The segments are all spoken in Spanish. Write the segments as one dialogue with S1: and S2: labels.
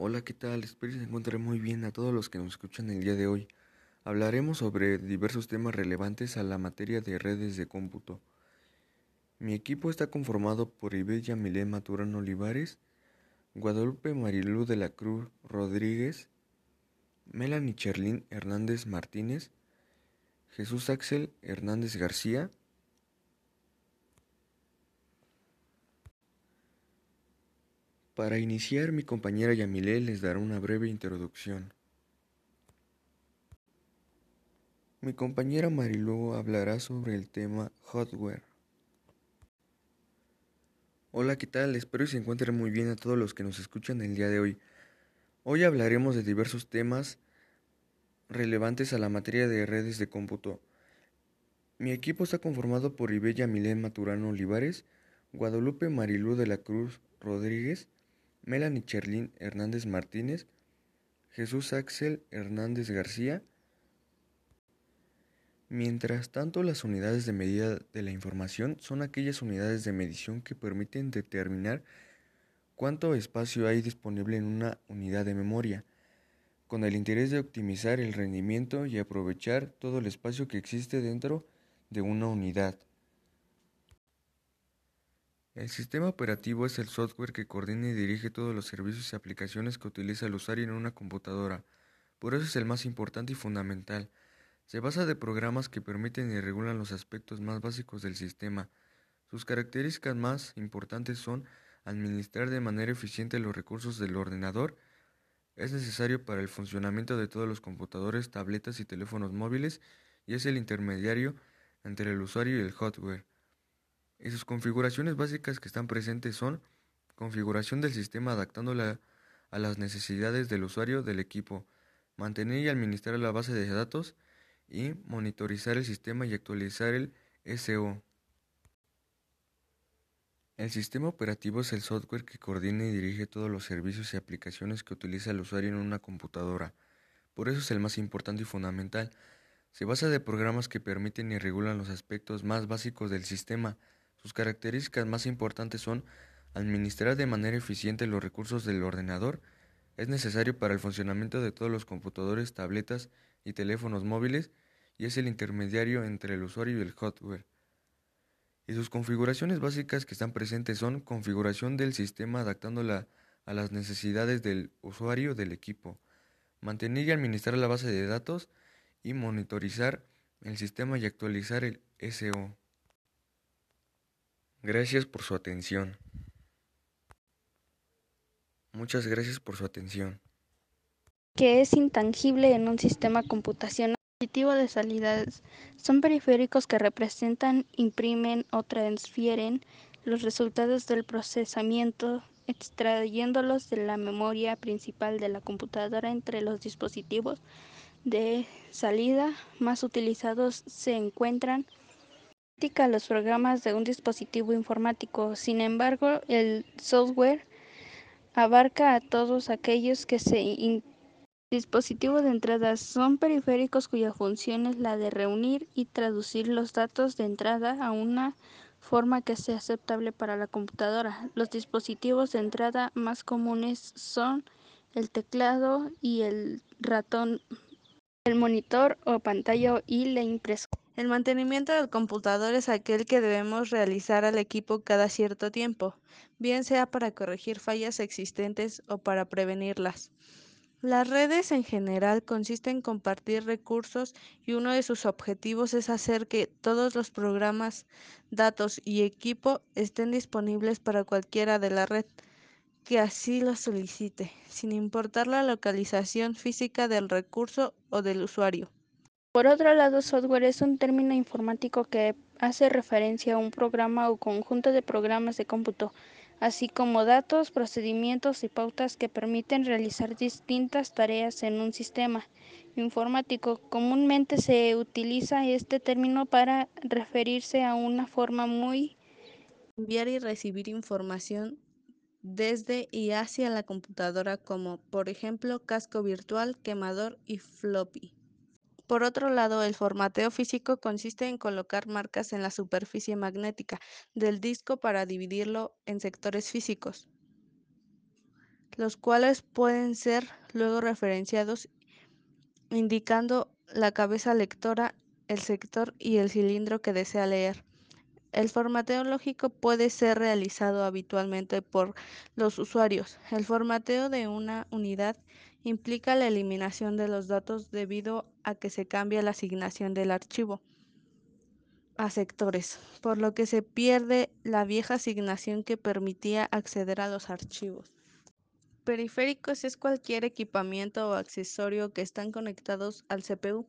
S1: Hola, ¿qué tal? Espero que se encuentren muy bien a todos los que nos escuchan el día de hoy. Hablaremos sobre diversos temas relevantes a la materia de redes de cómputo. Mi equipo está conformado por Ibella Milén Maturano Olivares, Guadalupe Marilú de la Cruz Rodríguez, Melanie Cherlín Hernández Martínez, Jesús Axel Hernández García, Para iniciar, mi compañera Yamile les dará una breve introducción. Mi compañera Marilú hablará sobre el tema hardware. Hola, ¿qué tal? Espero que se encuentren muy bien a todos los que nos escuchan el día de hoy. Hoy hablaremos de diversos temas relevantes a la materia de redes de cómputo. Mi equipo está conformado por Ibella Milén Maturano Olivares, Guadalupe Marilú de la Cruz Rodríguez, Melanie Cherlín Hernández Martínez, Jesús Axel Hernández García. Mientras tanto, las unidades de medida de la información son aquellas unidades de medición que permiten determinar cuánto espacio hay disponible en una unidad de memoria, con el interés de optimizar el rendimiento y aprovechar todo el espacio que existe dentro de una unidad. El sistema operativo es el software que coordina y dirige todos los servicios y aplicaciones que utiliza el usuario en una computadora. Por eso es el más importante y fundamental. Se basa de programas que permiten y regulan los aspectos más básicos del sistema. Sus características más importantes son administrar de manera eficiente los recursos del ordenador, es necesario para el funcionamiento de todos los computadores, tabletas y teléfonos móviles y es el intermediario entre el usuario y el hardware. Y sus configuraciones básicas que están presentes son configuración del sistema adaptándola a las necesidades del usuario del equipo, mantener y administrar la base de datos y monitorizar el sistema y actualizar el SO. El sistema operativo es el software que coordina y dirige todos los servicios y aplicaciones que utiliza el usuario en una computadora. Por eso es el más importante y fundamental. Se basa de programas que permiten y regulan los aspectos más básicos del sistema, sus características más importantes son administrar de manera eficiente los recursos del ordenador, es necesario para el funcionamiento de todos los computadores, tabletas y teléfonos móviles y es el intermediario entre el usuario y el hardware. Y sus configuraciones básicas que están presentes son configuración del sistema adaptándola a las necesidades del usuario del equipo, mantener y administrar la base de datos y monitorizar el sistema y actualizar el SO. Gracias por su atención. Muchas gracias por su atención.
S2: Que es intangible en un sistema computacional. Dispositivo de salidas son periféricos que representan, imprimen o transfieren los resultados del procesamiento extrayéndolos de la memoria principal de la computadora entre los dispositivos de salida más utilizados se encuentran los programas de un dispositivo informático. Sin embargo, el software abarca a todos aquellos que se dispositivos de entrada son periféricos cuya función es la de reunir y traducir los datos de entrada a una forma que sea aceptable para la computadora. Los dispositivos de entrada más comunes son el teclado y el ratón, el monitor o pantalla y la impresora.
S3: El mantenimiento del computador es aquel que debemos realizar al equipo cada cierto tiempo, bien sea para corregir fallas existentes o para prevenirlas. Las redes en general consisten en compartir recursos y uno de sus objetivos es hacer que todos los programas, datos y equipo estén disponibles para cualquiera de la red que así lo solicite, sin importar la localización física del recurso o del usuario.
S2: Por otro lado, software es un término informático que hace referencia a un programa o conjunto de programas de cómputo, así como datos, procedimientos y pautas que permiten realizar distintas tareas en un sistema informático. Comúnmente se utiliza este término para referirse a una forma muy
S3: enviar y recibir información desde y hacia la computadora como por ejemplo casco virtual, quemador y floppy. Por otro lado, el formateo físico consiste en colocar marcas en la superficie magnética del disco para dividirlo en sectores físicos. los cuales pueden ser luego referenciados indicando la cabeza lectora, el sector y el cilindro que desea leer. El formateo lógico puede ser realizado habitualmente por los usuarios. El formateo de una unidad implica la eliminación de los datos debido a que se cambia la asignación del archivo a sectores, por lo que se pierde la vieja asignación que permitía acceder a los archivos. Periféricos es cualquier equipamiento o accesorio que están conectados al CPU.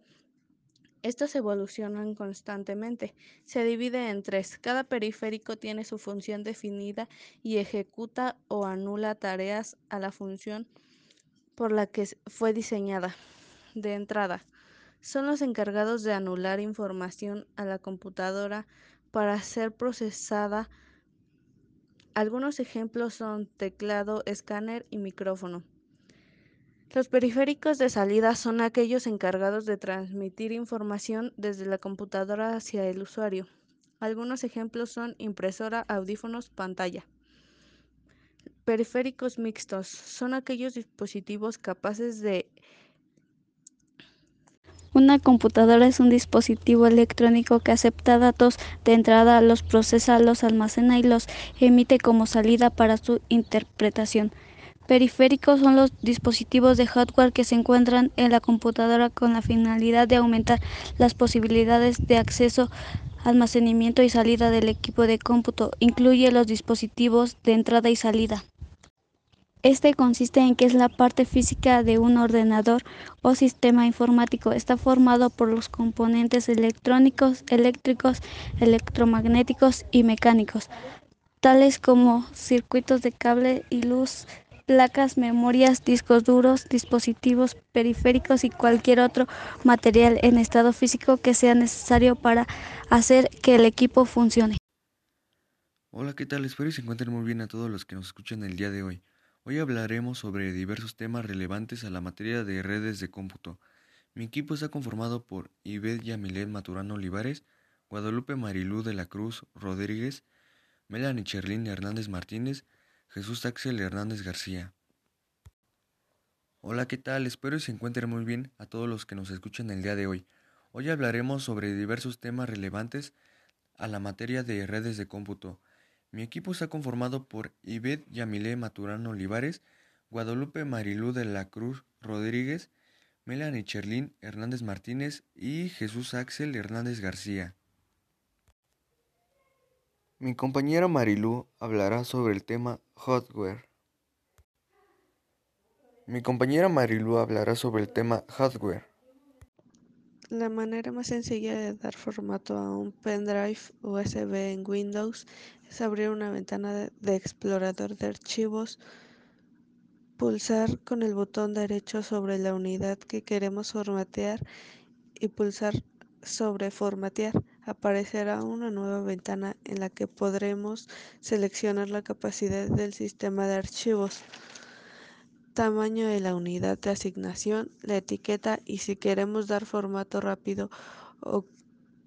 S3: Estos evolucionan constantemente. Se divide en tres. Cada periférico tiene su función definida y ejecuta o anula tareas a la función por la que fue diseñada. De entrada, son los encargados de anular información a la computadora para ser procesada. Algunos ejemplos son teclado, escáner y micrófono. Los periféricos de salida son aquellos encargados de transmitir información desde la computadora hacia el usuario. Algunos ejemplos son impresora, audífonos, pantalla. Periféricos mixtos son aquellos dispositivos capaces de
S2: una computadora es un dispositivo electrónico que acepta datos de entrada, los procesa, los almacena y los emite como salida para su interpretación. Periféricos son los dispositivos de hardware que se encuentran en la computadora con la finalidad de aumentar las posibilidades de acceso, almacenamiento y salida del equipo de cómputo. Incluye los dispositivos de entrada y salida. Este consiste en que es la parte física de un ordenador o sistema informático. Está formado por los componentes electrónicos, eléctricos, electromagnéticos y mecánicos, tales como circuitos de cable y luz, placas, memorias, discos duros, dispositivos periféricos y cualquier otro material en estado físico que sea necesario para hacer que el equipo funcione.
S1: Hola, ¿qué tal? Espero que se encuentren muy bien a todos los que nos escuchan el día de hoy. Hoy hablaremos sobre diversos temas relevantes a la materia de redes de cómputo. Mi equipo está conformado por Ibed Yamilet Maturano Olivares, Guadalupe Marilú de la Cruz Rodríguez, Melanie Cherlin Hernández Martínez, Jesús Axel Hernández García. Hola, ¿qué tal? Espero que se encuentren muy bien a todos los que nos escuchan el día de hoy. Hoy hablaremos sobre diversos temas relevantes a la materia de redes de cómputo. Mi equipo está conformado por Ivette Yamile Maturano Olivares, Guadalupe Marilú de la Cruz Rodríguez, Melanie Cherlin Hernández Martínez y Jesús Axel Hernández García. Mi compañera Marilú hablará sobre el tema hardware. Mi compañera Marilú hablará sobre el tema hardware.
S3: La manera más sencilla de dar formato a un pendrive USB en Windows es abrir una ventana de explorador de archivos, pulsar con el botón derecho sobre la unidad que queremos formatear y pulsar sobre formatear. Aparecerá una nueva ventana en la que podremos seleccionar la capacidad del sistema de archivos tamaño de la unidad de asignación, la etiqueta y si queremos dar formato rápido o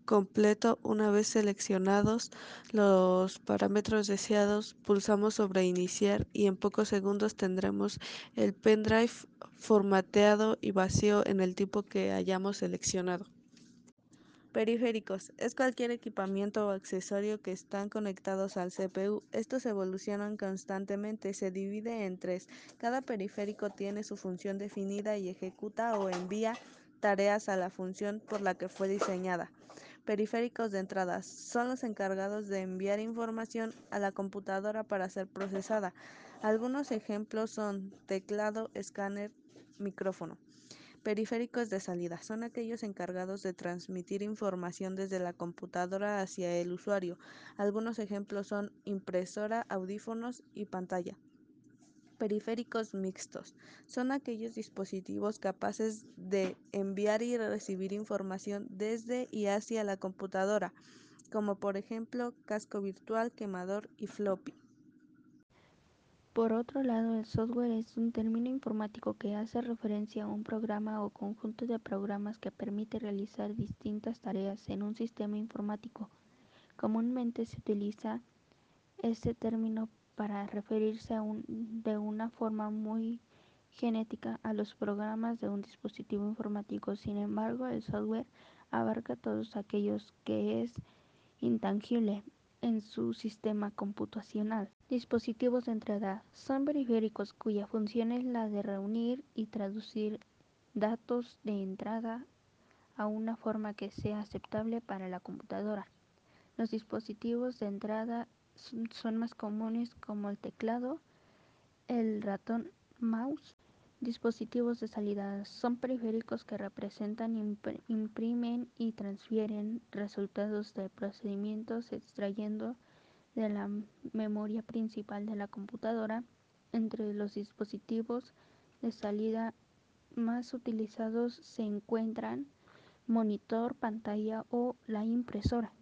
S3: completo una vez seleccionados los parámetros deseados pulsamos sobre iniciar y en pocos segundos tendremos el pendrive formateado y vacío en el tipo que hayamos seleccionado. Periféricos. Es cualquier equipamiento o accesorio que están conectados al CPU. Estos evolucionan constantemente. Se divide en tres. Cada periférico tiene su función definida y ejecuta o envía tareas a la función por la que fue diseñada. Periféricos de entrada. Son los encargados de enviar información a la computadora para ser procesada. Algunos ejemplos son teclado, escáner, micrófono. Periféricos de salida son aquellos encargados de transmitir información desde la computadora hacia el usuario. Algunos ejemplos son impresora, audífonos y pantalla. Periféricos mixtos son aquellos dispositivos capaces de enviar y recibir información desde y hacia la computadora, como por ejemplo casco virtual, quemador y floppy.
S2: Por otro lado, el software es un término informático que hace referencia a un programa o conjunto de programas que permite realizar distintas tareas en un sistema informático. Comúnmente se utiliza este término para referirse de una forma muy genética a los programas de un dispositivo informático. Sin embargo, el software abarca todos aquellos que es intangible en su sistema computacional. Dispositivos de entrada son periféricos cuya función es la de reunir y traducir datos de entrada a una forma que sea aceptable para la computadora. Los dispositivos de entrada son más comunes como el teclado, el ratón, mouse. Dispositivos de salida son periféricos que representan, imprimen y transfieren resultados de procedimientos extrayendo de la memoria principal de la computadora. Entre los dispositivos de salida más utilizados se encuentran monitor, pantalla o la impresora.